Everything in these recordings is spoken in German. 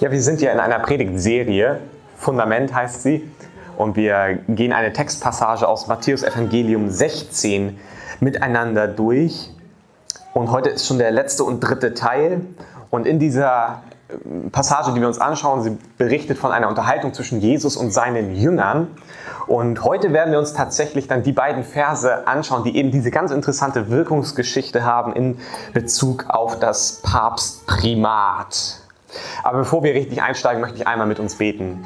Ja, wir sind ja in einer Predigtserie, Fundament heißt sie, und wir gehen eine Textpassage aus Matthäus Evangelium 16 miteinander durch. Und heute ist schon der letzte und dritte Teil. Und in dieser äh, Passage, die wir uns anschauen, sie berichtet von einer Unterhaltung zwischen Jesus und seinen Jüngern. Und heute werden wir uns tatsächlich dann die beiden Verse anschauen, die eben diese ganz interessante Wirkungsgeschichte haben in Bezug auf das Papstprimat. Aber bevor wir richtig einsteigen, möchte ich einmal mit uns beten.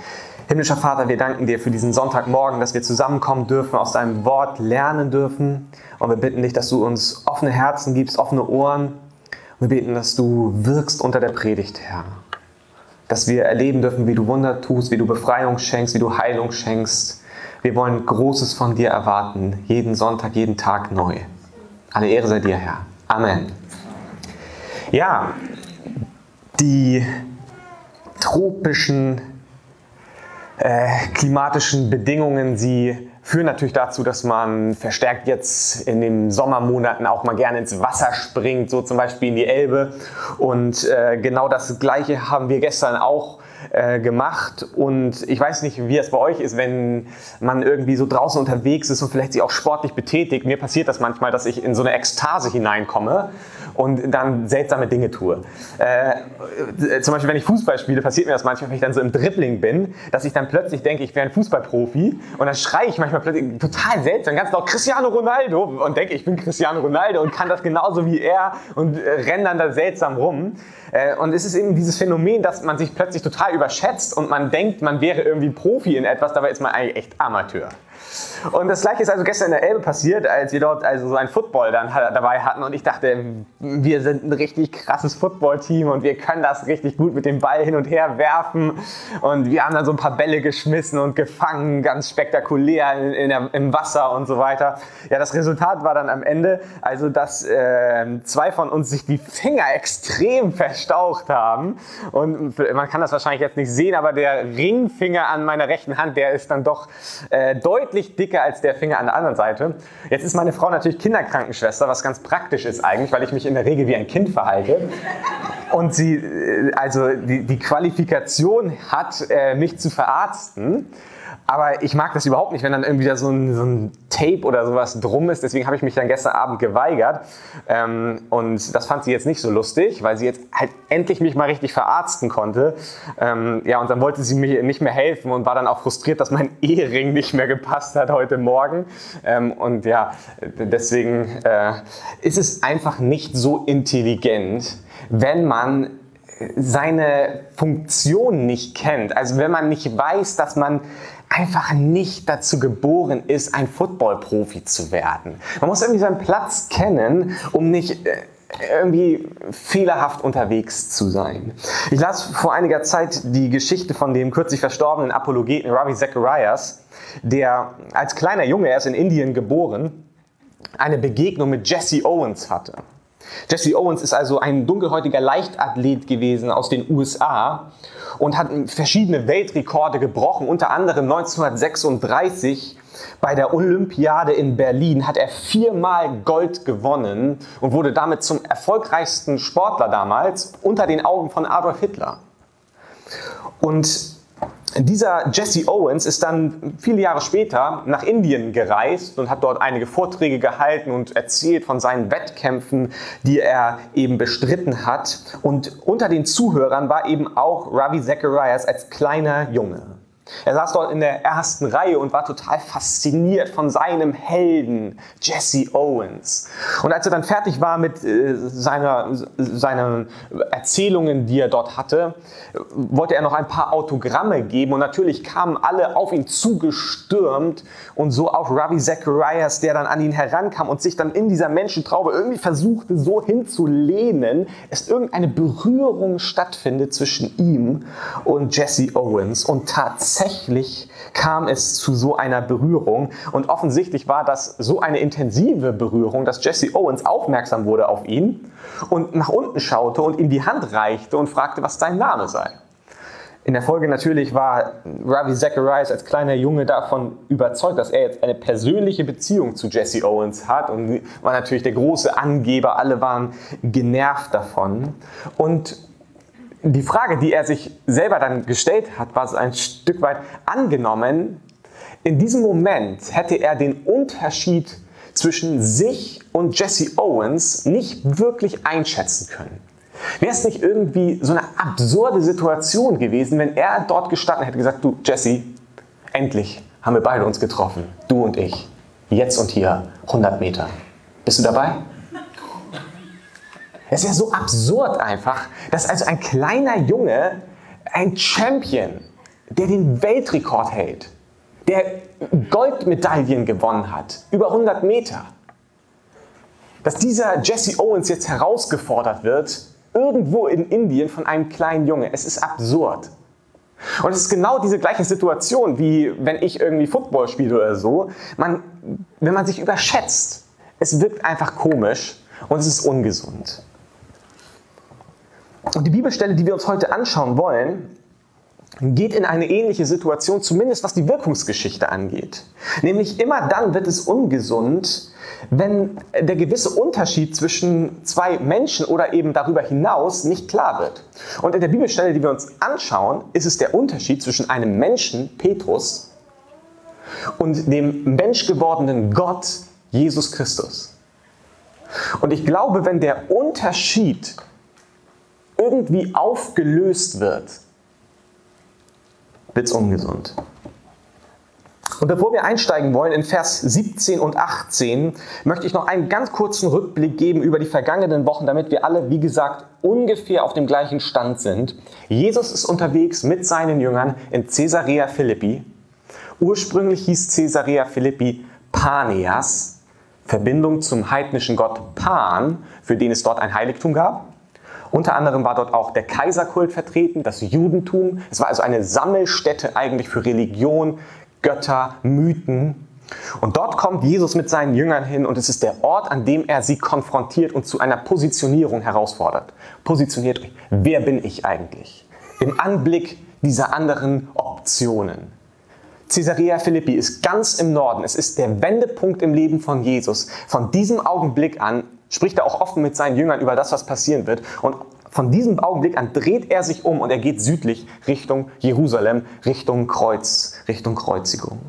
Himmlischer Vater, wir danken dir für diesen Sonntagmorgen, dass wir zusammenkommen dürfen, aus deinem Wort lernen dürfen. Und wir bitten dich, dass du uns offene Herzen gibst, offene Ohren. Und wir beten, dass du wirkst unter der Predigt, Herr. Dass wir erleben dürfen, wie du Wunder tust, wie du Befreiung schenkst, wie du Heilung schenkst. Wir wollen Großes von dir erwarten, jeden Sonntag, jeden Tag neu. Alle Ehre sei dir, Herr. Amen. Ja, die tropischen äh, klimatischen Bedingungen, sie führen natürlich dazu, dass man verstärkt jetzt in den Sommermonaten auch mal gerne ins Wasser springt, so zum Beispiel in die Elbe. Und äh, genau das Gleiche haben wir gestern auch äh, gemacht. Und ich weiß nicht, wie es bei euch ist, wenn man irgendwie so draußen unterwegs ist und vielleicht sich auch sportlich betätigt. Mir passiert das manchmal, dass ich in so eine Ekstase hineinkomme und dann seltsame Dinge tue. Äh, zum Beispiel, wenn ich Fußball spiele, passiert mir das manchmal, wenn ich dann so im Dribbling bin, dass ich dann plötzlich denke, ich wäre ein Fußballprofi und dann schreie ich manchmal plötzlich total seltsam, ganz laut Cristiano Ronaldo und denke, ich bin Cristiano Ronaldo und kann das genauso wie er und äh, renne dann da seltsam rum. Äh, und es ist eben dieses Phänomen, dass man sich plötzlich total überschätzt und man denkt, man wäre irgendwie Profi in etwas, dabei ist man eigentlich echt Amateur. Und das gleiche ist also gestern in der Elbe passiert, als wir dort also so ein Football dann dabei hatten. Und ich dachte, wir sind ein richtig krasses Football-Team und wir können das richtig gut mit dem Ball hin und her werfen. Und wir haben dann so ein paar Bälle geschmissen und gefangen, ganz spektakulär in, in der, im Wasser und so weiter. Ja, das Resultat war dann am Ende, also dass äh, zwei von uns sich die Finger extrem verstaucht haben. Und man kann das wahrscheinlich jetzt nicht sehen, aber der Ringfinger an meiner rechten Hand, der ist dann doch äh, deutlich deutlich dicker als der Finger an der anderen Seite. Jetzt ist meine Frau natürlich Kinderkrankenschwester, was ganz praktisch ist eigentlich, weil ich mich in der Regel wie ein Kind verhalte. Und sie äh, also die, die Qualifikation hat, äh, mich zu verarzten. Aber ich mag das überhaupt nicht, wenn dann irgendwie da so ein, so ein Tape oder sowas drum ist. Deswegen habe ich mich dann gestern Abend geweigert. Ähm, und das fand sie jetzt nicht so lustig, weil sie jetzt halt endlich mich mal richtig verarzten konnte. Ähm, ja, und dann wollte sie mir nicht mehr helfen und war dann auch frustriert, dass mein Ehering nicht mehr gepasst hat heute Morgen. Ähm, und ja, deswegen äh, ist es einfach nicht so intelligent, wenn man seine Funktion nicht kennt. Also wenn man nicht weiß, dass man einfach nicht dazu geboren ist, ein Football-Profi zu werden. Man muss irgendwie seinen Platz kennen, um nicht äh, irgendwie fehlerhaft unterwegs zu sein. Ich las vor einiger Zeit die Geschichte von dem kürzlich verstorbenen Apologeten Ravi Zacharias, der als kleiner Junge, er ist in Indien geboren, eine Begegnung mit Jesse Owens hatte. Jesse Owens ist also ein dunkelhäutiger Leichtathlet gewesen aus den USA und hat verschiedene Weltrekorde gebrochen. Unter anderem 1936 bei der Olympiade in Berlin hat er viermal Gold gewonnen und wurde damit zum erfolgreichsten Sportler damals unter den Augen von Adolf Hitler. Und dieser Jesse Owens ist dann viele Jahre später nach Indien gereist und hat dort einige Vorträge gehalten und erzählt von seinen Wettkämpfen, die er eben bestritten hat. Und unter den Zuhörern war eben auch Ravi Zacharias als kleiner Junge. Er saß dort in der ersten Reihe und war total fasziniert von seinem Helden Jesse Owens. Und als er dann fertig war mit äh, seiner, seinen Erzählungen, die er dort hatte, wollte er noch ein paar Autogramme geben. Und natürlich kamen alle auf ihn zugestürmt. Und so auch Ravi Zacharias, der dann an ihn herankam und sich dann in dieser Menschentraube irgendwie versuchte so hinzulehnen, es irgendeine Berührung stattfindet zwischen ihm und Jesse Owens. Und tatsächlich tatsächlich kam es zu so einer Berührung und offensichtlich war das so eine intensive Berührung, dass Jesse Owens aufmerksam wurde auf ihn und nach unten schaute und ihm die Hand reichte und fragte, was sein Name sei. In der Folge natürlich war Ravi Zacharias als kleiner Junge davon überzeugt, dass er jetzt eine persönliche Beziehung zu Jesse Owens hat und war natürlich der große Angeber. Alle waren genervt davon. Und die Frage, die er sich selber dann gestellt hat, war so ein Stück weit angenommen. In diesem Moment hätte er den Unterschied zwischen sich und Jesse Owens nicht wirklich einschätzen können. Wäre es nicht irgendwie so eine absurde Situation gewesen, wenn er dort gestanden hätte gesagt, du Jesse, endlich haben wir beide uns getroffen, du und ich, jetzt und hier, 100 Meter. Bist du dabei? Es ist ja so absurd einfach, dass also ein kleiner Junge, ein Champion, der den Weltrekord hält, der Goldmedaillen gewonnen hat, über 100 Meter, dass dieser Jesse Owens jetzt herausgefordert wird, irgendwo in Indien von einem kleinen Junge. Es ist absurd. Und es ist genau diese gleiche Situation, wie wenn ich irgendwie Football spiele oder so. Man, wenn man sich überschätzt, es wirkt einfach komisch und es ist ungesund. Und die Bibelstelle, die wir uns heute anschauen wollen, geht in eine ähnliche Situation, zumindest was die Wirkungsgeschichte angeht. Nämlich immer dann wird es ungesund, wenn der gewisse Unterschied zwischen zwei Menschen oder eben darüber hinaus nicht klar wird. Und in der Bibelstelle, die wir uns anschauen, ist es der Unterschied zwischen einem Menschen, Petrus, und dem menschgewordenen Gott, Jesus Christus. Und ich glaube, wenn der Unterschied irgendwie aufgelöst wird, wird es ungesund. Und bevor wir einsteigen wollen in Vers 17 und 18, möchte ich noch einen ganz kurzen Rückblick geben über die vergangenen Wochen, damit wir alle, wie gesagt, ungefähr auf dem gleichen Stand sind. Jesus ist unterwegs mit seinen Jüngern in Caesarea Philippi. Ursprünglich hieß Caesarea Philippi Paneas, Verbindung zum heidnischen Gott Pan, für den es dort ein Heiligtum gab. Unter anderem war dort auch der Kaiserkult vertreten, das Judentum. Es war also eine Sammelstätte eigentlich für Religion, Götter, Mythen. Und dort kommt Jesus mit seinen Jüngern hin und es ist der Ort, an dem er sie konfrontiert und zu einer Positionierung herausfordert. Positioniert euch. Wer bin ich eigentlich? Im Anblick dieser anderen Optionen. Caesarea Philippi ist ganz im Norden. Es ist der Wendepunkt im Leben von Jesus. Von diesem Augenblick an spricht er auch offen mit seinen Jüngern über das, was passieren wird. Und von diesem Augenblick an dreht er sich um und er geht südlich Richtung Jerusalem, Richtung Kreuz, Richtung Kreuzigung.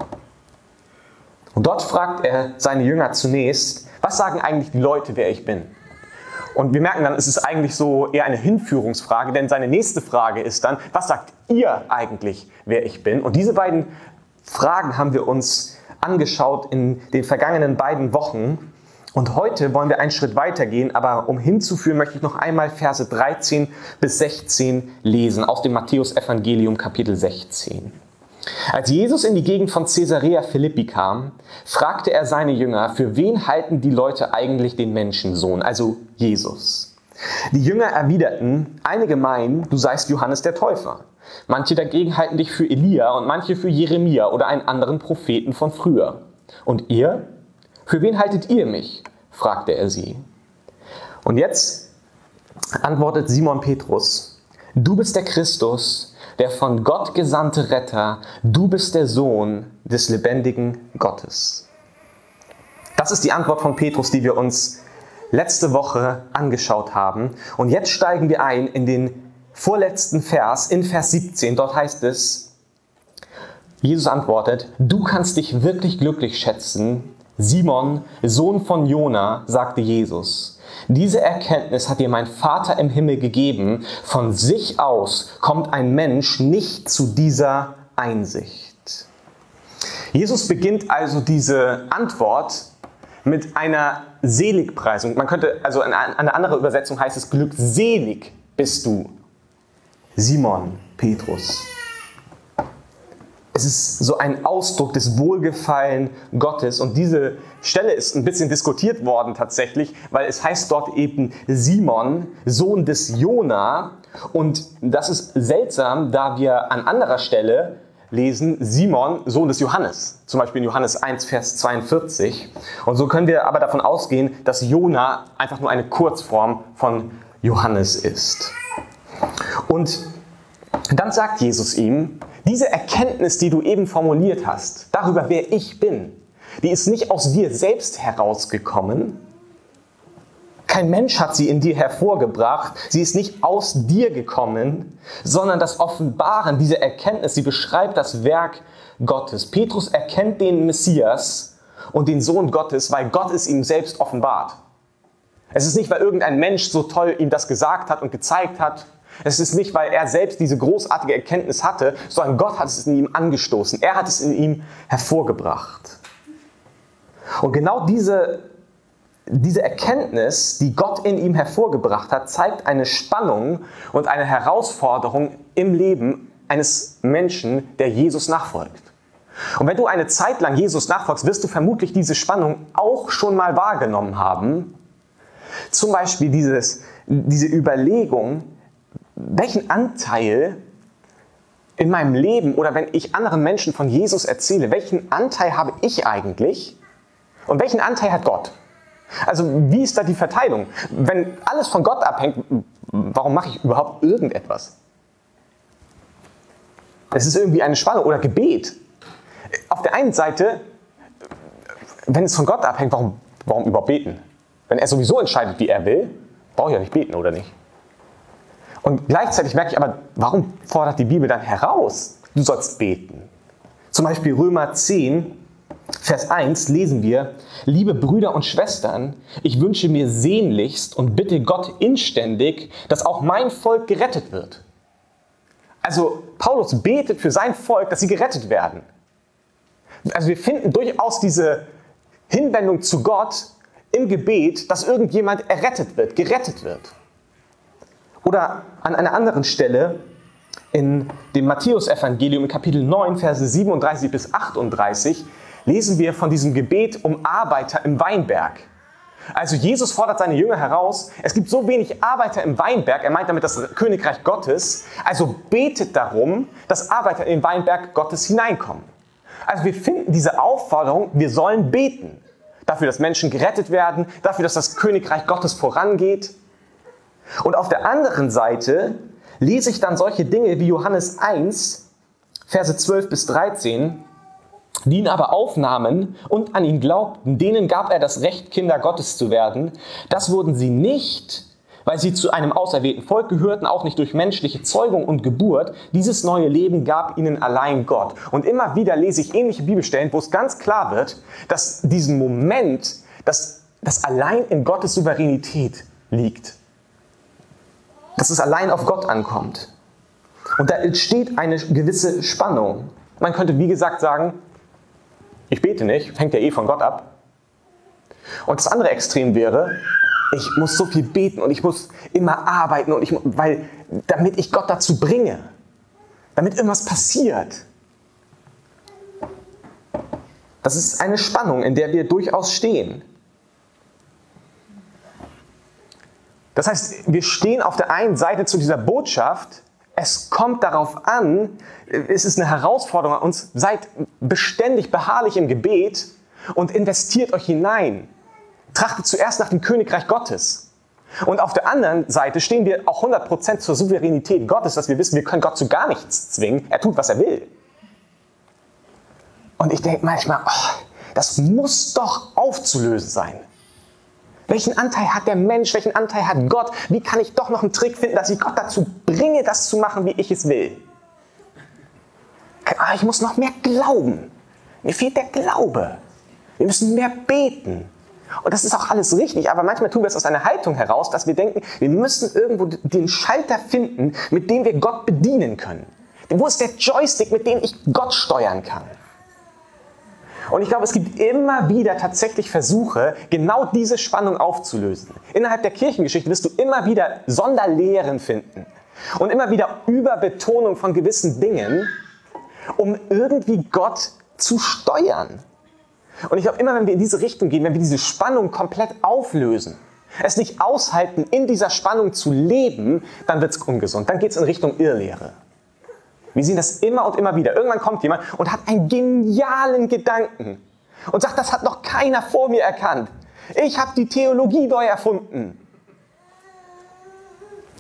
Und dort fragt er seine Jünger zunächst, was sagen eigentlich die Leute, wer ich bin? Und wir merken dann, es ist eigentlich so eher eine Hinführungsfrage, denn seine nächste Frage ist dann, was sagt ihr eigentlich, wer ich bin? Und diese beiden Fragen haben wir uns angeschaut in den vergangenen beiden Wochen. Und heute wollen wir einen Schritt weiter gehen, aber um hinzuführen, möchte ich noch einmal Verse 13 bis 16 lesen aus dem Matthäus-Evangelium Kapitel 16. Als Jesus in die Gegend von Caesarea Philippi kam, fragte er seine Jünger, für wen halten die Leute eigentlich den Menschensohn, also Jesus? Die Jünger erwiderten, einige meinen, du seist Johannes der Täufer. Manche dagegen halten dich für Elia und manche für Jeremia oder einen anderen Propheten von früher. Und ihr? Für wen haltet ihr mich? fragte er sie. Und jetzt antwortet Simon Petrus, du bist der Christus, der von Gott gesandte Retter, du bist der Sohn des lebendigen Gottes. Das ist die Antwort von Petrus, die wir uns letzte Woche angeschaut haben. Und jetzt steigen wir ein in den vorletzten Vers, in Vers 17. Dort heißt es, Jesus antwortet, du kannst dich wirklich glücklich schätzen, Simon, Sohn von Jona, sagte Jesus, diese Erkenntnis hat dir mein Vater im Himmel gegeben. Von sich aus kommt ein Mensch nicht zu dieser Einsicht. Jesus beginnt also diese Antwort mit einer Seligpreisung. Man könnte, also eine andere Übersetzung heißt es, glückselig bist du, Simon Petrus. Es ist so ein Ausdruck des Wohlgefallen Gottes. Und diese Stelle ist ein bisschen diskutiert worden tatsächlich, weil es heißt dort eben Simon, Sohn des Jona. Und das ist seltsam, da wir an anderer Stelle lesen Simon, Sohn des Johannes. Zum Beispiel in Johannes 1, Vers 42. Und so können wir aber davon ausgehen, dass Jona einfach nur eine Kurzform von Johannes ist. Dann sagt Jesus ihm, diese Erkenntnis, die du eben formuliert hast, darüber, wer ich bin, die ist nicht aus dir selbst herausgekommen, Kein Mensch hat sie in dir hervorgebracht. Sie ist nicht aus dir gekommen, sondern das Offenbaren, diese Erkenntnis, sie beschreibt das Werk Gottes. Petrus erkennt den Messias und den Sohn Gottes, weil Gott es ihm selbst offenbart. Es ist nicht, weil irgendein Mensch so toll ihm das gesagt hat und gezeigt hat. Es ist nicht, weil er selbst diese großartige Erkenntnis hatte, sondern Gott hat es in ihm angestoßen. Er hat es in ihm hervorgebracht. Und genau diese, diese Erkenntnis, die Gott in ihm hervorgebracht hat, zeigt eine Spannung und eine Herausforderung im Leben eines Menschen, der Jesus nachfolgt. Und wenn du eine Zeit lang Jesus nachfolgst, wirst du vermutlich diese Spannung auch schon mal wahrgenommen haben. Zum Beispiel dieses, diese Überlegung, welchen Anteil in meinem Leben oder wenn ich anderen Menschen von Jesus erzähle, welchen Anteil habe ich eigentlich und welchen Anteil hat Gott? Also wie ist da die Verteilung? Wenn alles von Gott abhängt, warum mache ich überhaupt irgendetwas? Es ist irgendwie eine Spannung oder Gebet. Auf der einen Seite, wenn es von Gott abhängt, warum, warum überhaupt beten? Wenn er sowieso entscheidet, wie er will, brauche ich ja nicht beten, oder nicht? Und gleichzeitig merke ich aber, warum fordert die Bibel dann heraus, du sollst beten? Zum Beispiel Römer 10, Vers 1 lesen wir, liebe Brüder und Schwestern, ich wünsche mir sehnlichst und bitte Gott inständig, dass auch mein Volk gerettet wird. Also Paulus betet für sein Volk, dass sie gerettet werden. Also wir finden durchaus diese Hinwendung zu Gott im Gebet, dass irgendjemand errettet wird, gerettet wird. Oder an einer anderen Stelle in dem Matthäusevangelium in Kapitel 9, Verse 37 bis 38 lesen wir von diesem Gebet um Arbeiter im Weinberg. Also Jesus fordert seine Jünger heraus, es gibt so wenig Arbeiter im Weinberg, er meint damit das Königreich Gottes, also betet darum, dass Arbeiter in den Weinberg Gottes hineinkommen. Also wir finden diese Aufforderung, wir sollen beten. Dafür, dass Menschen gerettet werden, dafür, dass das Königreich Gottes vorangeht. Und auf der anderen Seite lese ich dann solche Dinge wie Johannes 1, Verse 12 bis 13, die ihn aber aufnahmen und an ihn glaubten, denen gab er das Recht, Kinder Gottes zu werden. Das wurden sie nicht, weil sie zu einem auserwählten Volk gehörten, auch nicht durch menschliche Zeugung und Geburt. Dieses neue Leben gab ihnen allein Gott. Und immer wieder lese ich ähnliche Bibelstellen, wo es ganz klar wird, dass diesen Moment, dass das allein in Gottes Souveränität liegt. Dass es allein auf Gott ankommt. Und da entsteht eine gewisse Spannung. Man könnte, wie gesagt, sagen, ich bete nicht, hängt ja eh von Gott ab. Und das andere Extrem wäre, ich muss so viel beten und ich muss immer arbeiten und ich, weil, damit ich Gott dazu bringe, damit irgendwas passiert. Das ist eine Spannung, in der wir durchaus stehen. Das heißt, wir stehen auf der einen Seite zu dieser Botschaft, es kommt darauf an, es ist eine Herausforderung an uns, seid beständig beharrlich im Gebet und investiert euch hinein. Trachtet zuerst nach dem Königreich Gottes. Und auf der anderen Seite stehen wir auch 100% zur Souveränität Gottes, dass wir wissen, wir können Gott zu gar nichts zwingen. Er tut, was er will. Und ich denke manchmal, oh, das muss doch aufzulösen sein. Welchen Anteil hat der Mensch? Welchen Anteil hat Gott? Wie kann ich doch noch einen Trick finden, dass ich Gott dazu bringe, das zu machen, wie ich es will? Ah, ich muss noch mehr glauben. Mir fehlt der Glaube. Wir müssen mehr beten. Und das ist auch alles richtig, aber manchmal tun wir es aus einer Haltung heraus, dass wir denken, wir müssen irgendwo den Schalter finden, mit dem wir Gott bedienen können. Wo ist der Joystick, mit dem ich Gott steuern kann? Und ich glaube, es gibt immer wieder tatsächlich Versuche, genau diese Spannung aufzulösen. Innerhalb der Kirchengeschichte wirst du immer wieder Sonderlehren finden und immer wieder Überbetonung von gewissen Dingen, um irgendwie Gott zu steuern. Und ich glaube, immer wenn wir in diese Richtung gehen, wenn wir diese Spannung komplett auflösen, es nicht aushalten, in dieser Spannung zu leben, dann wird es ungesund. Dann geht es in Richtung Irrlehre. Wir sehen das immer und immer wieder. Irgendwann kommt jemand und hat einen genialen Gedanken und sagt, das hat noch keiner vor mir erkannt. Ich habe die Theologie neu erfunden.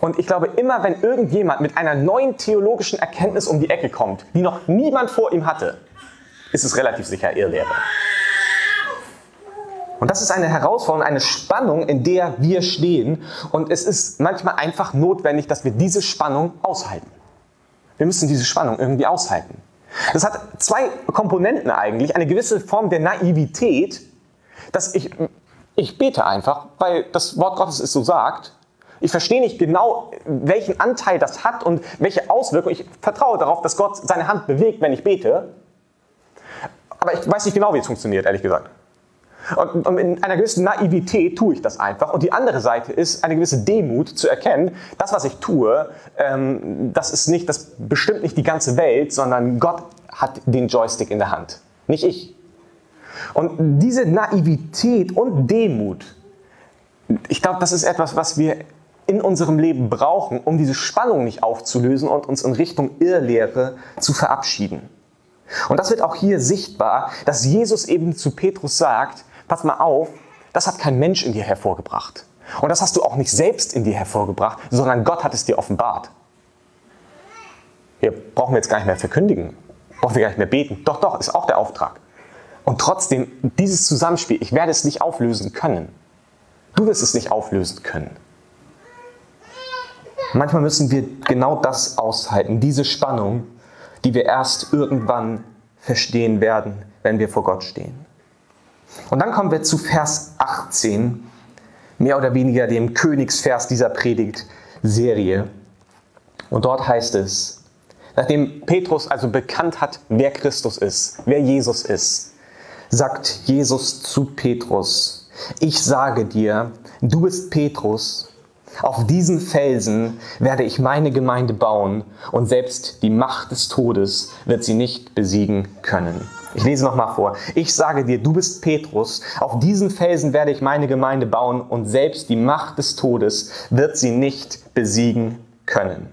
Und ich glaube, immer wenn irgendjemand mit einer neuen theologischen Erkenntnis um die Ecke kommt, die noch niemand vor ihm hatte, ist es relativ sicher Irrlehre. Und das ist eine Herausforderung, eine Spannung, in der wir stehen. Und es ist manchmal einfach notwendig, dass wir diese Spannung aushalten. Wir müssen diese Spannung irgendwie aushalten. Das hat zwei Komponenten eigentlich. Eine gewisse Form der Naivität, dass ich, ich bete einfach, weil das Wort Gottes es so sagt. Ich verstehe nicht genau, welchen Anteil das hat und welche Auswirkungen. Ich vertraue darauf, dass Gott seine Hand bewegt, wenn ich bete. Aber ich weiß nicht genau, wie es funktioniert, ehrlich gesagt. Und, und in einer gewissen Naivität tue ich das einfach. Und die andere Seite ist eine gewisse Demut zu erkennen, das, was ich tue, ähm, das ist nicht, das bestimmt nicht die ganze Welt, sondern Gott hat den Joystick in der Hand, nicht ich. Und diese Naivität und Demut, ich glaube, das ist etwas, was wir in unserem Leben brauchen, um diese Spannung nicht aufzulösen und uns in Richtung Irrlehre zu verabschieden. Und das wird auch hier sichtbar, dass Jesus eben zu Petrus sagt, pass mal auf, das hat kein Mensch in dir hervorgebracht. Und das hast du auch nicht selbst in dir hervorgebracht, sondern Gott hat es dir offenbart. Wir brauchen jetzt gar nicht mehr verkündigen, brauchen wir gar nicht mehr beten. Doch, doch, ist auch der Auftrag. Und trotzdem, dieses Zusammenspiel, ich werde es nicht auflösen können. Du wirst es nicht auflösen können. Manchmal müssen wir genau das aushalten, diese Spannung, die wir erst irgendwann verstehen werden, wenn wir vor Gott stehen. Und dann kommen wir zu Vers 18, mehr oder weniger dem Königsvers dieser Predigtserie. Und dort heißt es, nachdem Petrus also bekannt hat, wer Christus ist, wer Jesus ist, sagt Jesus zu Petrus, ich sage dir, du bist Petrus, auf diesen Felsen werde ich meine Gemeinde bauen und selbst die Macht des Todes wird sie nicht besiegen können. Ich lese nochmal vor. Ich sage dir, du bist Petrus, auf diesen Felsen werde ich meine Gemeinde bauen und selbst die Macht des Todes wird sie nicht besiegen können.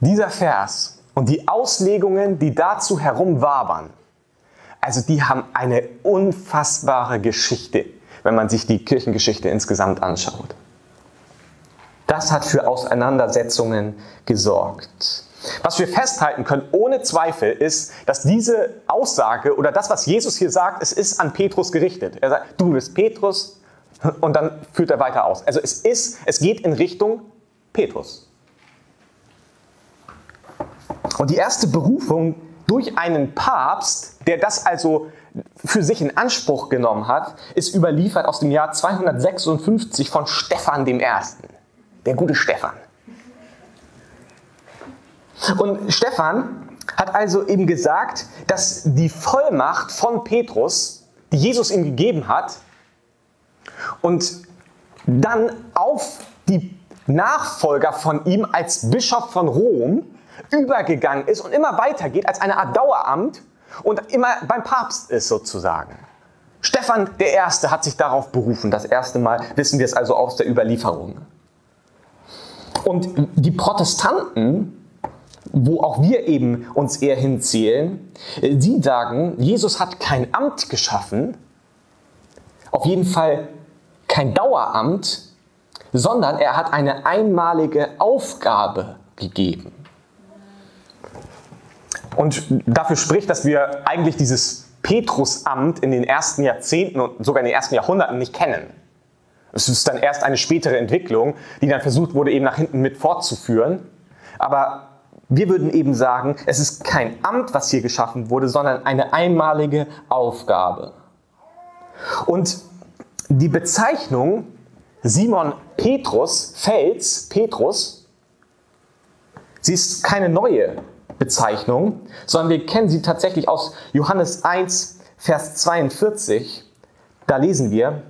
Dieser Vers und die Auslegungen, die dazu herumwabern, also die haben eine unfassbare Geschichte, wenn man sich die Kirchengeschichte insgesamt anschaut. Das hat für Auseinandersetzungen gesorgt. Was wir festhalten können, ohne Zweifel, ist, dass diese Aussage oder das, was Jesus hier sagt, es ist an Petrus gerichtet. Er sagt, du bist Petrus und dann führt er weiter aus. Also es ist, es geht in Richtung Petrus. Und die erste Berufung durch einen Papst, der das also für sich in Anspruch genommen hat, ist überliefert aus dem Jahr 256 von Stephan I. Der gute Stephan. Und Stephan hat also eben gesagt, dass die Vollmacht von Petrus, die Jesus ihm gegeben hat, und dann auf die Nachfolger von ihm als Bischof von Rom übergegangen ist und immer weitergeht als eine Art Daueramt und immer beim Papst ist sozusagen. Stephan der Erste hat sich darauf berufen. Das erste Mal wissen wir es also aus der Überlieferung. Und die Protestanten wo auch wir eben uns eher hinzählen. Sie sagen, Jesus hat kein Amt geschaffen, auf jeden Fall kein Daueramt, sondern er hat eine einmalige Aufgabe gegeben. Und dafür spricht, dass wir eigentlich dieses Petrusamt in den ersten Jahrzehnten und sogar in den ersten Jahrhunderten nicht kennen. Es ist dann erst eine spätere Entwicklung, die dann versucht wurde, eben nach hinten mit fortzuführen. Aber wir würden eben sagen, es ist kein Amt, was hier geschaffen wurde, sondern eine einmalige Aufgabe. Und die Bezeichnung Simon Petrus, Fels, Petrus, sie ist keine neue Bezeichnung, sondern wir kennen sie tatsächlich aus Johannes 1, Vers 42. Da lesen wir,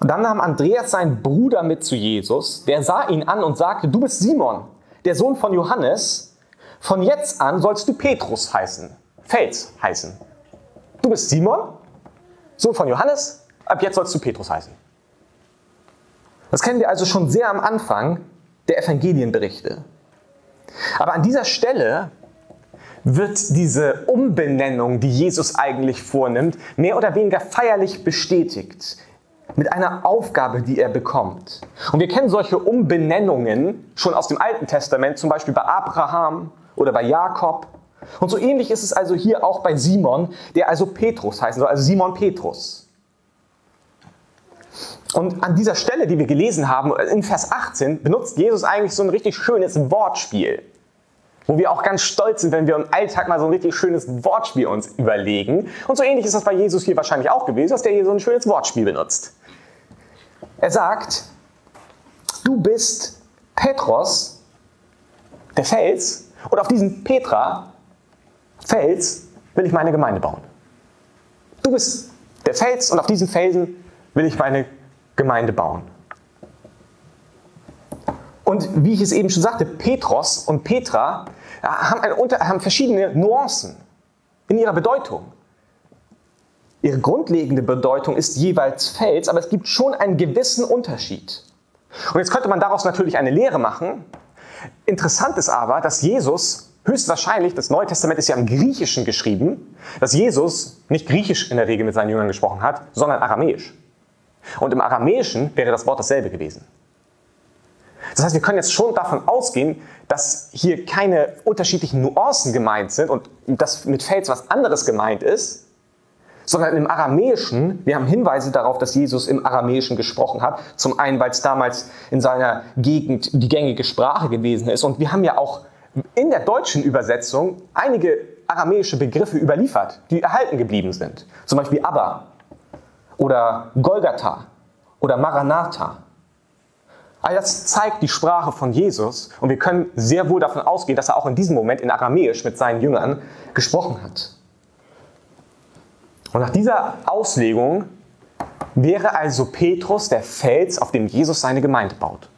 dann nahm Andreas seinen Bruder mit zu Jesus, der sah ihn an und sagte, du bist Simon, der Sohn von Johannes, von jetzt an sollst du Petrus heißen, Fels heißen. Du bist Simon, Sohn von Johannes, ab jetzt sollst du Petrus heißen. Das kennen wir also schon sehr am Anfang der Evangelienberichte. Aber an dieser Stelle wird diese Umbenennung, die Jesus eigentlich vornimmt, mehr oder weniger feierlich bestätigt mit einer Aufgabe, die er bekommt. Und wir kennen solche Umbenennungen schon aus dem Alten Testament, zum Beispiel bei Abraham oder bei Jakob. Und so ähnlich ist es also hier auch bei Simon, der also Petrus heißen soll, also Simon Petrus. Und an dieser Stelle, die wir gelesen haben, in Vers 18, benutzt Jesus eigentlich so ein richtig schönes Wortspiel. Wo wir auch ganz stolz sind, wenn wir im Alltag mal so ein richtig schönes Wortspiel uns überlegen. Und so ähnlich ist das bei Jesus hier wahrscheinlich auch gewesen, dass der hier so ein schönes Wortspiel benutzt. Er sagt, du bist Petros, der Fels, und auf diesen Petra, Fels, will ich meine Gemeinde bauen. Du bist der Fels und auf diesen Felsen will ich meine Gemeinde bauen. Und wie ich es eben schon sagte, Petros und Petra haben, eine, haben verschiedene Nuancen in ihrer Bedeutung. Ihre grundlegende Bedeutung ist jeweils Fels, aber es gibt schon einen gewissen Unterschied. Und jetzt könnte man daraus natürlich eine Lehre machen. Interessant ist aber, dass Jesus höchstwahrscheinlich, das Neue Testament ist ja im Griechischen geschrieben, dass Jesus nicht Griechisch in der Regel mit seinen Jüngern gesprochen hat, sondern Aramäisch. Und im Aramäischen wäre das Wort dasselbe gewesen. Das heißt, wir können jetzt schon davon ausgehen, dass hier keine unterschiedlichen Nuancen gemeint sind und dass mit Fels was anderes gemeint ist, sondern im Aramäischen, wir haben Hinweise darauf, dass Jesus im Aramäischen gesprochen hat. Zum einen, weil es damals in seiner Gegend die gängige Sprache gewesen ist. Und wir haben ja auch in der deutschen Übersetzung einige aramäische Begriffe überliefert, die erhalten geblieben sind. Zum Beispiel Abba oder Golgatha oder Maranatha. All das zeigt die Sprache von Jesus und wir können sehr wohl davon ausgehen, dass er auch in diesem Moment in Aramäisch mit seinen Jüngern gesprochen hat. Und nach dieser Auslegung wäre also Petrus der Fels, auf dem Jesus seine Gemeinde baut.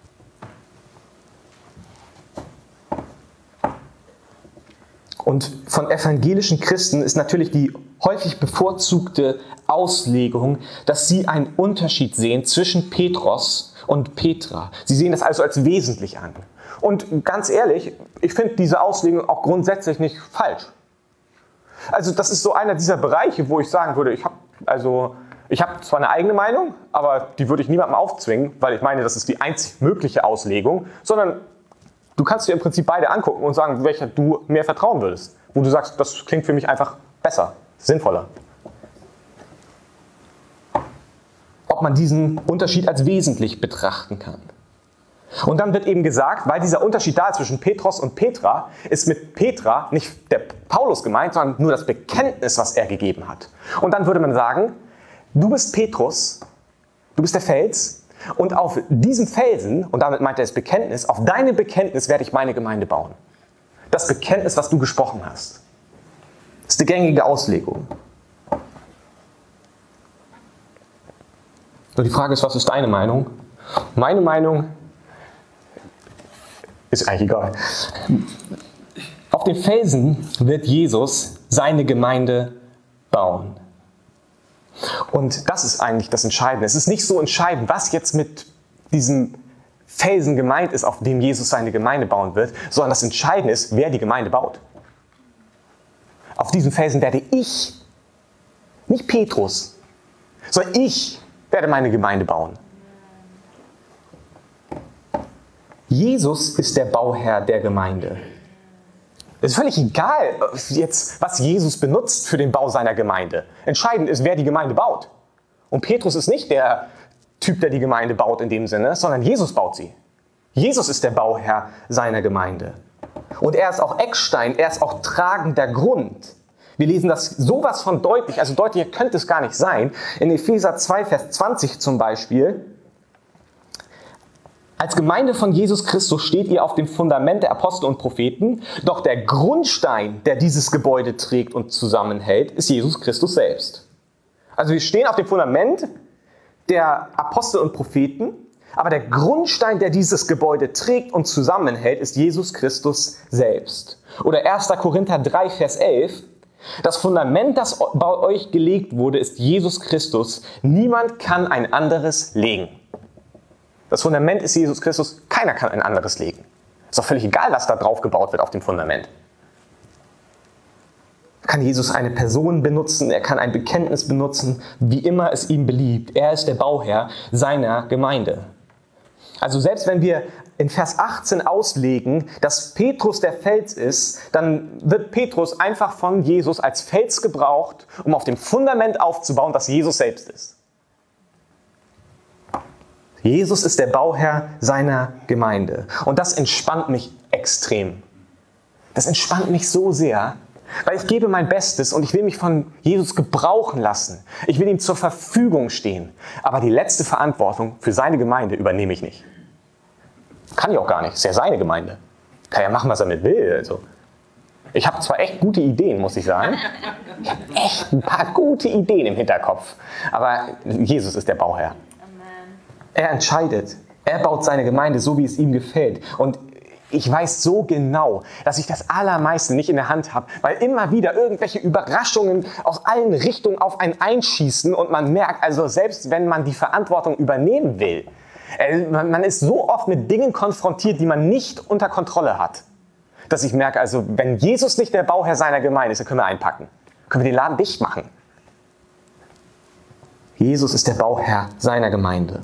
Und von evangelischen Christen ist natürlich die häufig bevorzugte Auslegung, dass sie einen Unterschied sehen zwischen Petros und Petra. Sie sehen das also als wesentlich an. Und ganz ehrlich, ich finde diese Auslegung auch grundsätzlich nicht falsch. Also das ist so einer dieser Bereiche, wo ich sagen würde, ich habe also ich zwar eine eigene Meinung, aber die würde ich niemandem aufzwingen, weil ich meine, das ist die einzig mögliche Auslegung, sondern du kannst dir im Prinzip beide angucken und sagen, welcher du mehr vertrauen würdest. Wo du sagst, das klingt für mich einfach besser, sinnvoller. Ob man diesen Unterschied als wesentlich betrachten kann. Und dann wird eben gesagt, weil dieser Unterschied da ist zwischen Petros und Petra, ist mit Petra nicht der Paulus gemeint, sondern nur das Bekenntnis, was er gegeben hat. Und dann würde man sagen, du bist Petrus, du bist der Fels, und auf diesem Felsen, und damit meint er das Bekenntnis, auf deinem Bekenntnis werde ich meine Gemeinde bauen. Das Bekenntnis, was du gesprochen hast. Das ist die gängige Auslegung. Und die Frage ist, was ist deine Meinung? Meine Meinung ist eigentlich egal. Auf dem Felsen wird Jesus seine Gemeinde bauen. Und das ist eigentlich das Entscheidende. Es ist nicht so entscheidend, was jetzt mit diesem Felsen gemeint ist, auf dem Jesus seine Gemeinde bauen wird, sondern das Entscheidende ist, wer die Gemeinde baut. Auf diesem Felsen werde ich, nicht Petrus, sondern ich werde meine Gemeinde bauen. Jesus ist der Bauherr der Gemeinde. Es ist völlig egal, jetzt, was Jesus benutzt für den Bau seiner Gemeinde. Entscheidend ist, wer die Gemeinde baut. Und Petrus ist nicht der Typ, der die Gemeinde baut in dem Sinne, sondern Jesus baut sie. Jesus ist der Bauherr seiner Gemeinde. Und er ist auch Eckstein, er ist auch tragender Grund. Wir lesen das sowas von deutlich, also deutlicher könnte es gar nicht sein. In Epheser 2, Vers 20 zum Beispiel, als Gemeinde von Jesus Christus steht ihr auf dem Fundament der Apostel und Propheten, doch der Grundstein, der dieses Gebäude trägt und zusammenhält, ist Jesus Christus selbst. Also wir stehen auf dem Fundament der Apostel und Propheten, aber der Grundstein, der dieses Gebäude trägt und zusammenhält, ist Jesus Christus selbst. Oder 1. Korinther 3, Vers 11. Das Fundament, das bei euch gelegt wurde, ist Jesus Christus. Niemand kann ein anderes legen. Das Fundament ist Jesus Christus. Keiner kann ein anderes legen. Ist doch völlig egal, was da drauf gebaut wird auf dem Fundament. Kann Jesus eine Person benutzen, er kann ein Bekenntnis benutzen, wie immer es ihm beliebt. Er ist der Bauherr seiner Gemeinde. Also selbst wenn wir in Vers 18 auslegen, dass Petrus der Fels ist, dann wird Petrus einfach von Jesus als Fels gebraucht, um auf dem Fundament aufzubauen, das Jesus selbst ist. Jesus ist der Bauherr seiner Gemeinde. Und das entspannt mich extrem. Das entspannt mich so sehr, weil ich gebe mein Bestes und ich will mich von Jesus gebrauchen lassen. Ich will ihm zur Verfügung stehen. Aber die letzte Verantwortung für seine Gemeinde übernehme ich nicht. Kann ich auch gar nicht. Ist ja seine Gemeinde. Kann ja machen, was er mit will. Also. Ich habe zwar echt gute Ideen, muss ich sagen. Ich habe echt ein paar gute Ideen im Hinterkopf. Aber Jesus ist der Bauherr. Er entscheidet. Er baut seine Gemeinde so, wie es ihm gefällt. Und ich weiß so genau, dass ich das Allermeiste nicht in der Hand habe, weil immer wieder irgendwelche Überraschungen aus allen Richtungen auf einen einschießen und man merkt, also selbst wenn man die Verantwortung übernehmen will, äh, man ist so oft mit Dingen konfrontiert, die man nicht unter Kontrolle hat, dass ich merke, also wenn Jesus nicht der Bauherr seiner Gemeinde ist, dann können wir einpacken. Können wir den Laden dicht machen. Jesus ist der Bauherr seiner Gemeinde.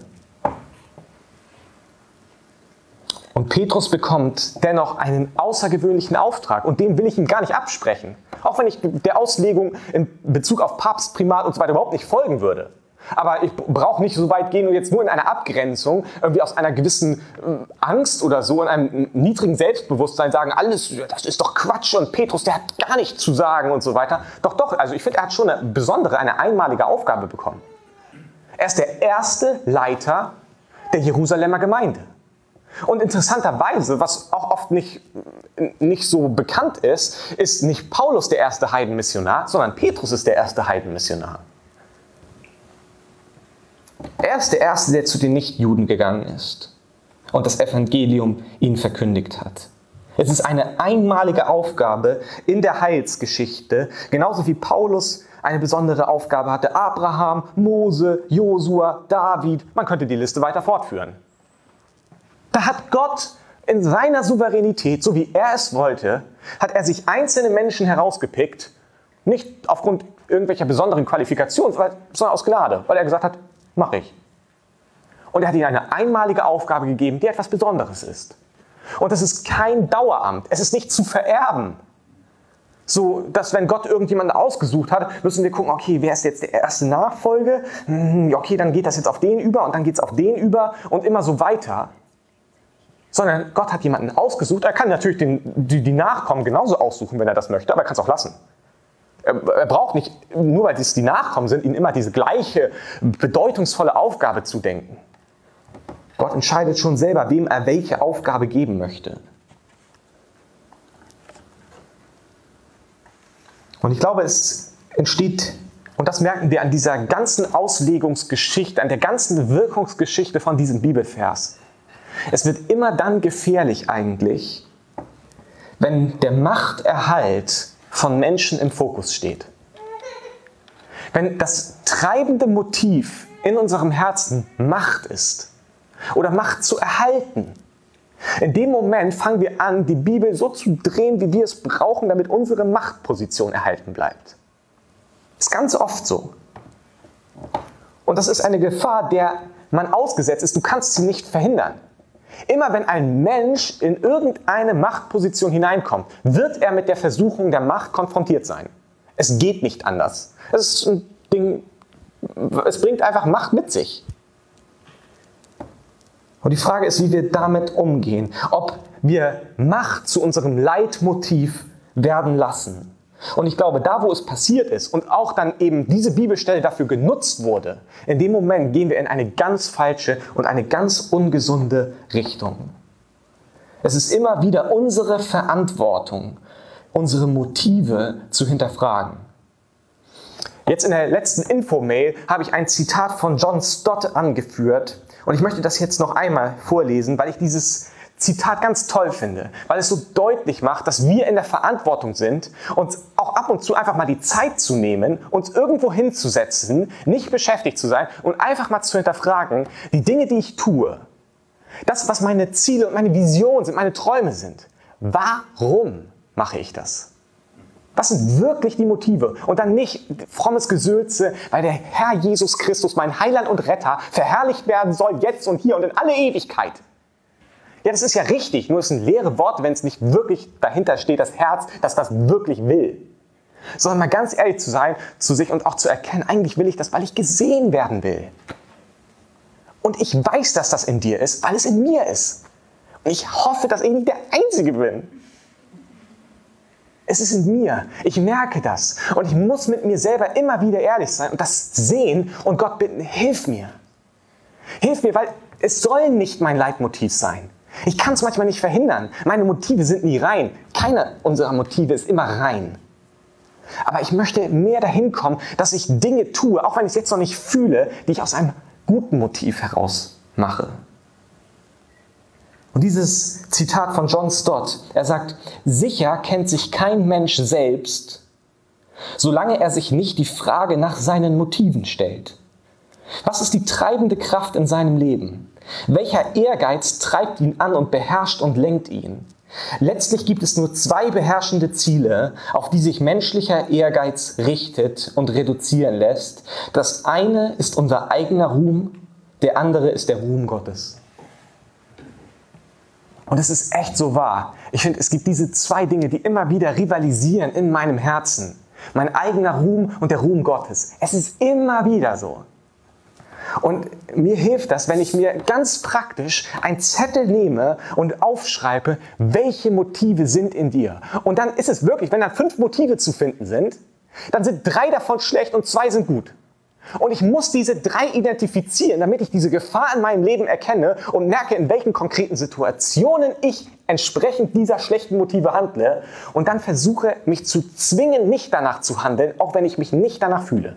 Und Petrus bekommt dennoch einen außergewöhnlichen Auftrag und den will ich ihm gar nicht absprechen. Auch wenn ich der Auslegung in Bezug auf Papstprimat und so weiter überhaupt nicht folgen würde. Aber ich brauche nicht so weit gehen und jetzt nur in einer Abgrenzung, irgendwie aus einer gewissen äh, Angst oder so, in einem niedrigen Selbstbewusstsein sagen, alles, das ist doch Quatsch und Petrus, der hat gar nichts zu sagen und so weiter. Doch, doch, also ich finde, er hat schon eine besondere, eine einmalige Aufgabe bekommen. Er ist der erste Leiter der Jerusalemer Gemeinde. Und interessanterweise, was auch oft nicht, nicht so bekannt ist, ist nicht Paulus der erste Heidenmissionar, sondern Petrus ist der erste Heidenmissionar. Er ist der Erste, der zu den Nichtjuden gegangen ist und das Evangelium ihnen verkündigt hat. Es ist eine einmalige Aufgabe in der Heilsgeschichte, genauso wie Paulus eine besondere Aufgabe hatte. Abraham, Mose, Josua, David, man könnte die Liste weiter fortführen. Da hat Gott in seiner Souveränität, so wie er es wollte, hat er sich einzelne Menschen herausgepickt, nicht aufgrund irgendwelcher besonderen Qualifikationen, sondern aus Gnade, weil er gesagt hat, mach ich. Und er hat ihnen eine einmalige Aufgabe gegeben, die etwas Besonderes ist. Und das ist kein Daueramt, es ist nicht zu vererben. So, dass wenn Gott irgendjemanden ausgesucht hat, müssen wir gucken, okay, wer ist jetzt der erste Nachfolge? Hm, okay, dann geht das jetzt auf den über und dann geht es auf den über und immer so weiter sondern Gott hat jemanden ausgesucht. Er kann natürlich den, die, die, Nachkommen genauso aussuchen, wenn er das möchte, aber er kann es auch lassen. Er, er braucht nicht, nur weil es die Nachkommen sind, ihnen immer diese gleiche bedeutungsvolle Aufgabe zu denken. Gott entscheidet schon selber, wem er welche Aufgabe geben möchte. Und ich glaube, es entsteht, und das merken wir an dieser ganzen Auslegungsgeschichte, an der ganzen Wirkungsgeschichte von diesem Bibelvers, es wird immer dann gefährlich eigentlich, wenn der Machterhalt von Menschen im Fokus steht. Wenn das treibende Motiv in unserem Herzen Macht ist oder Macht zu erhalten. In dem Moment fangen wir an, die Bibel so zu drehen, wie wir es brauchen, damit unsere Machtposition erhalten bleibt. Ist ganz oft so. Und das ist eine Gefahr, der man ausgesetzt ist. Du kannst sie nicht verhindern. Immer wenn ein Mensch in irgendeine Machtposition hineinkommt, wird er mit der Versuchung der Macht konfrontiert sein. Es geht nicht anders. Es ist ein Ding, es bringt einfach Macht mit sich. Und die Frage ist, wie wir damit umgehen. Ob wir Macht zu unserem Leitmotiv werden lassen und ich glaube, da wo es passiert ist und auch dann eben diese Bibelstelle dafür genutzt wurde, in dem Moment gehen wir in eine ganz falsche und eine ganz ungesunde Richtung. Es ist immer wieder unsere Verantwortung, unsere Motive zu hinterfragen. Jetzt in der letzten Infomail habe ich ein Zitat von John Stott angeführt und ich möchte das jetzt noch einmal vorlesen, weil ich dieses Zitat ganz toll finde, weil es so deutlich macht, dass wir in der Verantwortung sind, uns auch ab und zu einfach mal die Zeit zu nehmen, uns irgendwo hinzusetzen, nicht beschäftigt zu sein und einfach mal zu hinterfragen, die Dinge, die ich tue, das, was meine Ziele und meine Visionen sind, meine Träume sind, warum mache ich das? Was sind wirklich die Motive? Und dann nicht frommes Gesülze, weil der Herr Jesus Christus, mein Heiland und Retter, verherrlicht werden soll, jetzt und hier und in alle Ewigkeit. Ja, das ist ja richtig, nur es sind leere Worte, wenn es nicht wirklich dahinter steht, das Herz, das das wirklich will. Sondern mal ganz ehrlich zu sein zu sich und auch zu erkennen, eigentlich will ich das, weil ich gesehen werden will. Und ich weiß, dass das in dir ist, weil es in mir ist. Und ich hoffe, dass ich nicht der Einzige bin. Es ist in mir. Ich merke das. Und ich muss mit mir selber immer wieder ehrlich sein und das sehen und Gott bitten, hilf mir. Hilf mir, weil es soll nicht mein Leitmotiv sein. Ich kann es manchmal nicht verhindern. Meine Motive sind nie rein. Keiner unserer Motive ist immer rein. Aber ich möchte mehr dahin kommen, dass ich Dinge tue, auch wenn ich es jetzt noch nicht fühle, die ich aus einem guten Motiv heraus mache. Und dieses Zitat von John Stott, er sagt, sicher kennt sich kein Mensch selbst, solange er sich nicht die Frage nach seinen Motiven stellt. Was ist die treibende Kraft in seinem Leben? Welcher Ehrgeiz treibt ihn an und beherrscht und lenkt ihn? Letztlich gibt es nur zwei beherrschende Ziele, auf die sich menschlicher Ehrgeiz richtet und reduzieren lässt. Das eine ist unser eigener Ruhm, der andere ist der Ruhm Gottes. Und es ist echt so wahr. Ich finde, es gibt diese zwei Dinge, die immer wieder rivalisieren in meinem Herzen. Mein eigener Ruhm und der Ruhm Gottes. Es ist immer wieder so. Und mir hilft das, wenn ich mir ganz praktisch einen Zettel nehme und aufschreibe, welche Motive sind in dir. Und dann ist es wirklich, wenn da fünf Motive zu finden sind, dann sind drei davon schlecht und zwei sind gut. Und ich muss diese drei identifizieren, damit ich diese Gefahr in meinem Leben erkenne und merke, in welchen konkreten Situationen ich entsprechend dieser schlechten Motive handle und dann versuche, mich zu zwingen, nicht danach zu handeln, auch wenn ich mich nicht danach fühle.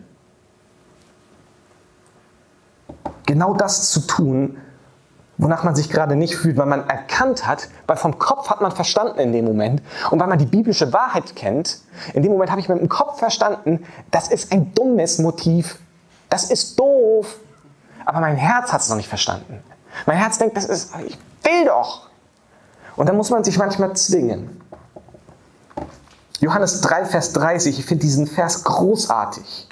Genau das zu tun, wonach man sich gerade nicht fühlt, weil man erkannt hat, weil vom Kopf hat man verstanden in dem Moment und weil man die biblische Wahrheit kennt, in dem Moment habe ich mit dem Kopf verstanden, das ist ein dummes Motiv, das ist doof. Aber mein Herz hat es noch nicht verstanden. Mein Herz denkt, das ist, ich will doch. Und dann muss man sich manchmal zwingen. Johannes 3, Vers 30, ich finde diesen Vers großartig.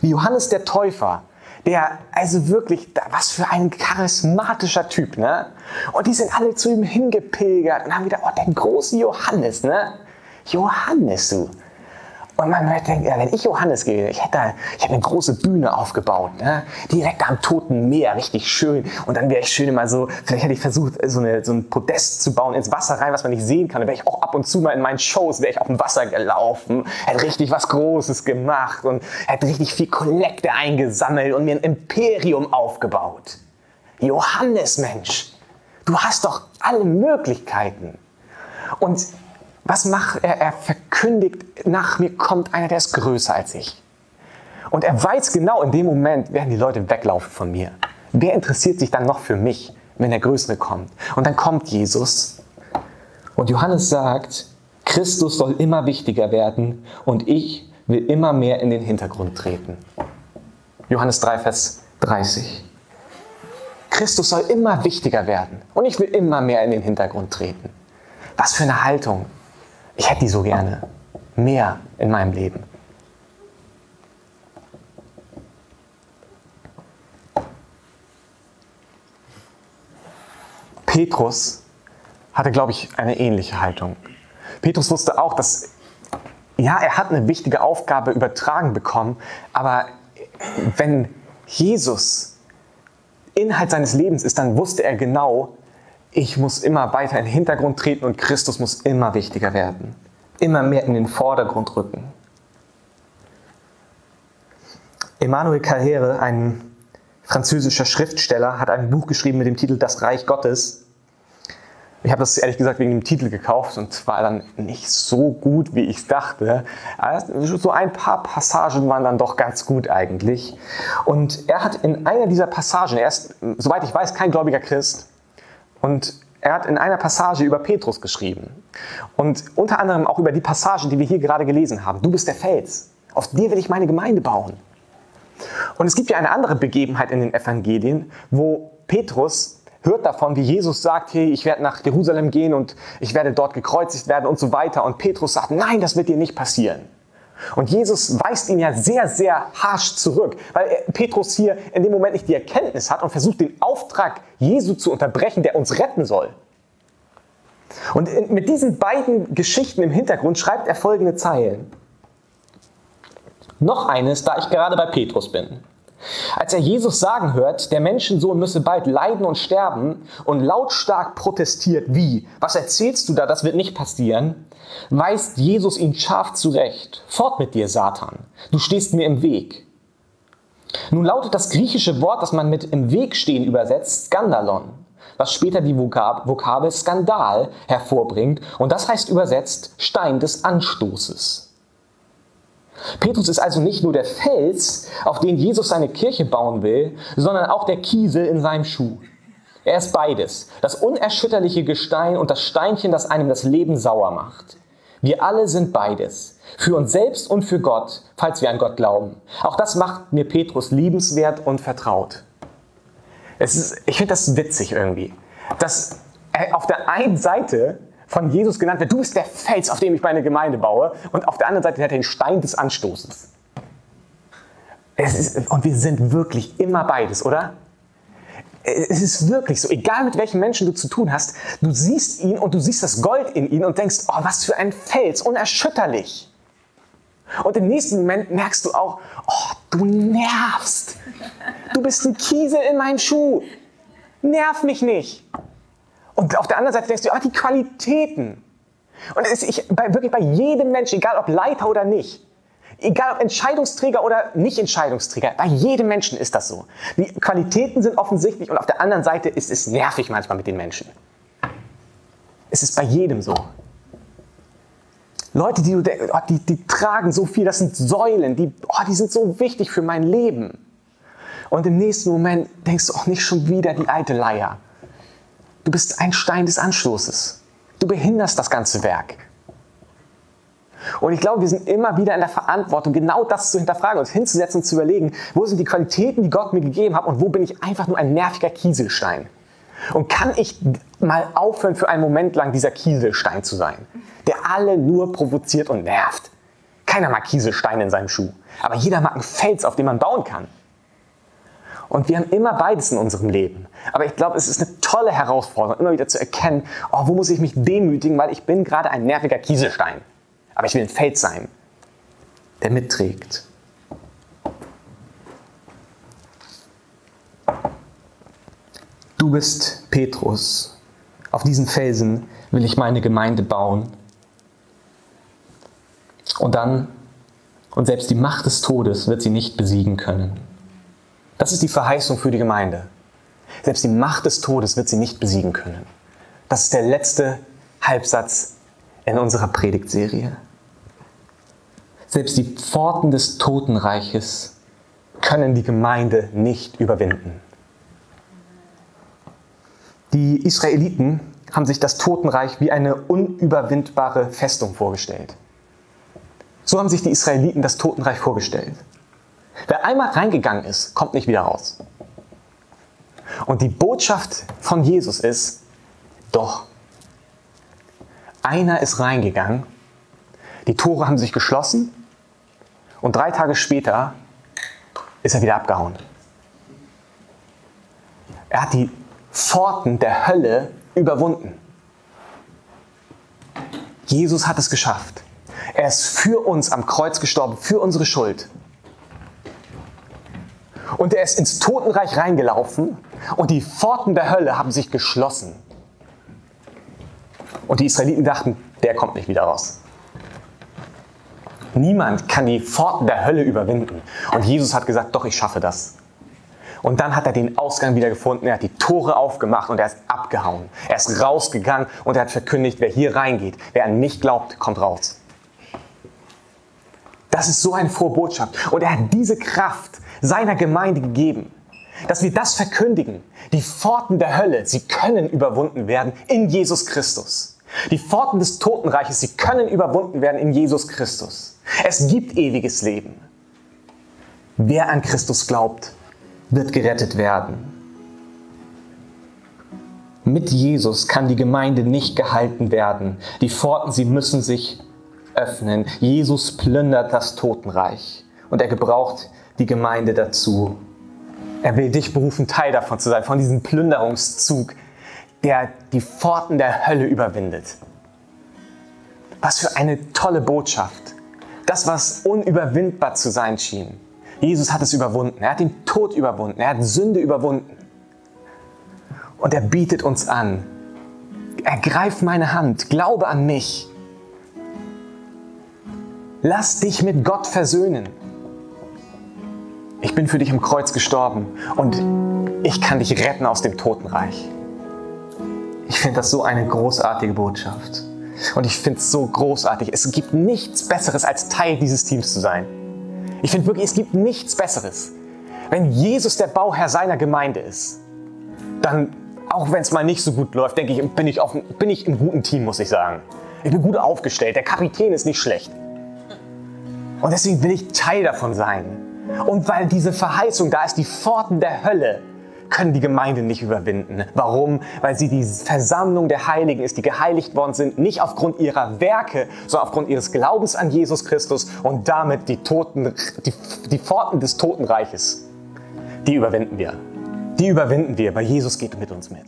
Wie Johannes der Täufer, der, also wirklich, was für ein charismatischer Typ, ne? Und die sind alle zu ihm hingepilgert und haben wieder, oh, der große Johannes, ne? Johannes, du. Und man denkt, ja, wenn ich Johannes gehe, ich hätte, ich hätte eine große Bühne aufgebaut, ne? direkt am Toten Meer, richtig schön. Und dann wäre ich schön immer so, vielleicht hätte ich versucht, so, eine, so ein Podest zu bauen ins Wasser rein, was man nicht sehen kann. Dann wäre ich auch ab und zu mal in meinen Shows, wäre ich auf dem Wasser gelaufen, hätte richtig was Großes gemacht und hätte richtig viel Kollekte eingesammelt und mir ein Imperium aufgebaut. Johannes, Mensch, du hast doch alle Möglichkeiten. Und was macht er? Er verkündigt, nach mir kommt einer, der ist größer als ich. Und er weiß genau, in dem Moment werden die Leute weglaufen von mir. Wer interessiert sich dann noch für mich, wenn der Größere kommt? Und dann kommt Jesus. Und Johannes sagt, Christus soll immer wichtiger werden und ich will immer mehr in den Hintergrund treten. Johannes 3, Vers 30. Christus soll immer wichtiger werden und ich will immer mehr in den Hintergrund treten. Was für eine Haltung. Ich hätte die so gerne. Mehr in meinem Leben. Petrus hatte, glaube ich, eine ähnliche Haltung. Petrus wusste auch, dass, ja, er hat eine wichtige Aufgabe übertragen bekommen, aber wenn Jesus Inhalt seines Lebens ist, dann wusste er genau, ich muss immer weiter in den Hintergrund treten und Christus muss immer wichtiger werden, immer mehr in den Vordergrund rücken. Emmanuel Carrère, ein französischer Schriftsteller, hat ein Buch geschrieben mit dem Titel Das Reich Gottes. Ich habe das ehrlich gesagt wegen dem Titel gekauft und war dann nicht so gut, wie ich dachte. So ein paar Passagen waren dann doch ganz gut eigentlich. Und er hat in einer dieser Passagen, er ist, soweit ich weiß, kein gläubiger Christ, und er hat in einer Passage über Petrus geschrieben. Und unter anderem auch über die Passage, die wir hier gerade gelesen haben. Du bist der Fels. Auf dir will ich meine Gemeinde bauen. Und es gibt ja eine andere Begebenheit in den Evangelien, wo Petrus hört davon, wie Jesus sagt, hey, ich werde nach Jerusalem gehen und ich werde dort gekreuzigt werden und so weiter. Und Petrus sagt, nein, das wird dir nicht passieren. Und Jesus weist ihn ja sehr, sehr harsch zurück, weil Petrus hier in dem Moment nicht die Erkenntnis hat und versucht, den Auftrag Jesu zu unterbrechen, der uns retten soll. Und mit diesen beiden Geschichten im Hintergrund schreibt er folgende Zeilen. Noch eines, da ich gerade bei Petrus bin. Als er Jesus sagen hört, der Menschensohn müsse bald leiden und sterben und lautstark protestiert, wie, was erzählst du da, das wird nicht passieren, weist Jesus ihn scharf zurecht. Fort mit dir, Satan, du stehst mir im Weg. Nun lautet das griechische Wort, das man mit im Weg stehen übersetzt, Skandalon, was später die Vokab Vokabel Skandal hervorbringt und das heißt übersetzt Stein des Anstoßes. Petrus ist also nicht nur der Fels, auf den Jesus seine Kirche bauen will, sondern auch der Kiesel in seinem Schuh. Er ist beides, das unerschütterliche Gestein und das Steinchen, das einem das Leben sauer macht. Wir alle sind beides, für uns selbst und für Gott, falls wir an Gott glauben. Auch das macht mir Petrus liebenswert und vertraut. Ist, ich finde das witzig irgendwie, dass auf der einen Seite von Jesus genannt wird, du bist der Fels, auf dem ich meine Gemeinde baue. Und auf der anderen Seite hat er den Stein des Anstoßes. Ist, und wir sind wirklich immer beides, oder? Es ist wirklich so, egal mit welchen Menschen du zu tun hast, du siehst ihn und du siehst das Gold in ihm und denkst, oh, was für ein Fels, unerschütterlich. Und im nächsten Moment merkst du auch, oh, du nervst. Du bist ein Kiesel in meinem Schuh. Nerv mich nicht. Und auf der anderen Seite denkst du, ah, die Qualitäten. Und es, ich, bei, wirklich bei jedem Menschen, egal ob Leiter oder nicht, egal ob Entscheidungsträger oder nicht Entscheidungsträger, bei jedem Menschen ist das so. Die Qualitäten sind offensichtlich und auf der anderen Seite ist es nervig manchmal mit den Menschen. Es ist bei jedem so. Leute, die, oh, die, die tragen so viel, das sind Säulen, die, oh, die sind so wichtig für mein Leben. Und im nächsten Moment denkst du auch nicht schon wieder die alte Leier. Du bist ein Stein des Anstoßes. Du behinderst das ganze Werk. Und ich glaube, wir sind immer wieder in der Verantwortung, genau das zu hinterfragen, uns hinzusetzen und zu überlegen, wo sind die Qualitäten, die Gott mir gegeben hat und wo bin ich einfach nur ein nerviger Kieselstein. Und kann ich mal aufhören, für einen Moment lang dieser Kieselstein zu sein, der alle nur provoziert und nervt? Keiner mag Kieselsteine in seinem Schuh, aber jeder mag einen Fels, auf dem man bauen kann. Und wir haben immer beides in unserem Leben. Aber ich glaube, es ist eine tolle Herausforderung, immer wieder zu erkennen, oh, wo muss ich mich demütigen, weil ich bin gerade ein nerviger Kieselstein. Aber ich will ein Fels sein, der mitträgt. Du bist Petrus. Auf diesen Felsen will ich meine Gemeinde bauen. Und dann, und selbst die Macht des Todes wird sie nicht besiegen können. Das ist die Verheißung für die Gemeinde. Selbst die Macht des Todes wird sie nicht besiegen können. Das ist der letzte Halbsatz in unserer Predigtserie. Selbst die Pforten des Totenreiches können die Gemeinde nicht überwinden. Die Israeliten haben sich das Totenreich wie eine unüberwindbare Festung vorgestellt. So haben sich die Israeliten das Totenreich vorgestellt. Wer einmal reingegangen ist, kommt nicht wieder raus. Und die Botschaft von Jesus ist, doch, einer ist reingegangen, die Tore haben sich geschlossen und drei Tage später ist er wieder abgehauen. Er hat die Pforten der Hölle überwunden. Jesus hat es geschafft. Er ist für uns am Kreuz gestorben, für unsere Schuld. Und er ist ins Totenreich reingelaufen und die Pforten der Hölle haben sich geschlossen. Und die Israeliten dachten, der kommt nicht wieder raus. Niemand kann die Pforten der Hölle überwinden. Und Jesus hat gesagt, doch, ich schaffe das. Und dann hat er den Ausgang wieder gefunden, er hat die Tore aufgemacht und er ist abgehauen. Er ist rausgegangen und er hat verkündigt, wer hier reingeht, wer an mich glaubt, kommt raus. Das ist so eine frohe Botschaft. Und er hat diese Kraft seiner Gemeinde gegeben, dass wir das verkündigen. Die Pforten der Hölle, sie können überwunden werden in Jesus Christus. Die Pforten des Totenreiches, sie können überwunden werden in Jesus Christus. Es gibt ewiges Leben. Wer an Christus glaubt, wird gerettet werden. Mit Jesus kann die Gemeinde nicht gehalten werden. Die Pforten, sie müssen sich öffnen. Jesus plündert das Totenreich und er gebraucht die Gemeinde dazu. Er will dich berufen, Teil davon zu sein, von diesem Plünderungszug, der die Pforten der Hölle überwindet. Was für eine tolle Botschaft. Das, was unüberwindbar zu sein schien, Jesus hat es überwunden. Er hat den Tod überwunden. Er hat Sünde überwunden. Und er bietet uns an. Ergreif meine Hand. Glaube an mich. Lass dich mit Gott versöhnen. Ich bin für dich am Kreuz gestorben und ich kann dich retten aus dem Totenreich. Ich finde das so eine großartige Botschaft. Und ich finde es so großartig. Es gibt nichts Besseres, als Teil dieses Teams zu sein. Ich finde wirklich, es gibt nichts Besseres. Wenn Jesus der Bauherr seiner Gemeinde ist, dann, auch wenn es mal nicht so gut läuft, denke ich, bin ich, auf, bin ich im guten Team, muss ich sagen. Ich bin gut aufgestellt. Der Kapitän ist nicht schlecht. Und deswegen will ich Teil davon sein. Und weil diese Verheißung da ist, die Pforten der Hölle können die Gemeinde nicht überwinden. Warum? Weil sie die Versammlung der Heiligen ist, die geheiligt worden sind, nicht aufgrund ihrer Werke, sondern aufgrund ihres Glaubens an Jesus Christus und damit die, Toten, die, die Pforten des Totenreiches. Die überwinden wir. Die überwinden wir, weil Jesus geht mit uns mit.